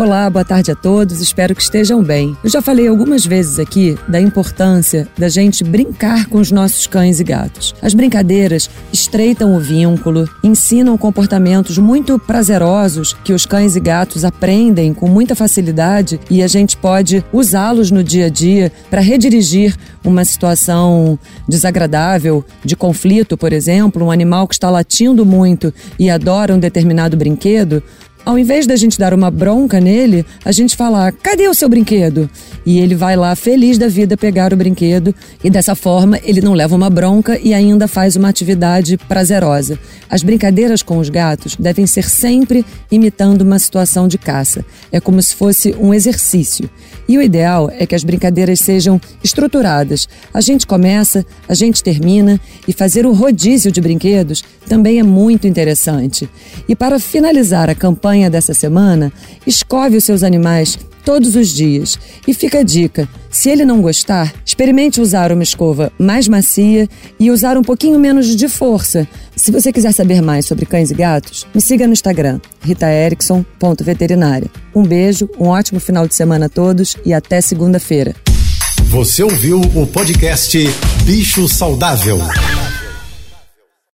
Olá, boa tarde a todos, espero que estejam bem. Eu já falei algumas vezes aqui da importância da gente brincar com os nossos cães e gatos. As brincadeiras estreitam o vínculo, ensinam comportamentos muito prazerosos que os cães e gatos aprendem com muita facilidade e a gente pode usá-los no dia a dia para redirigir uma situação desagradável, de conflito, por exemplo, um animal que está latindo muito e adora um determinado brinquedo, ao invés da gente dar uma bronca nele, a gente fala: cadê o seu brinquedo? E ele vai lá feliz da vida pegar o brinquedo e dessa forma ele não leva uma bronca e ainda faz uma atividade prazerosa. As brincadeiras com os gatos devem ser sempre imitando uma situação de caça. É como se fosse um exercício. E o ideal é que as brincadeiras sejam estruturadas. A gente começa, a gente termina e fazer o rodízio de brinquedos também é muito interessante. E para finalizar a campanha dessa semana, escove os seus animais todos os dias. E fica a dica: se ele não gostar, experimente usar uma escova mais macia e usar um pouquinho menos de força. Se você quiser saber mais sobre cães e gatos, me siga no Instagram, ritaerickson.veterinária. Um beijo, um ótimo final de semana a todos e até segunda-feira. Você ouviu o podcast Bicho Saudável.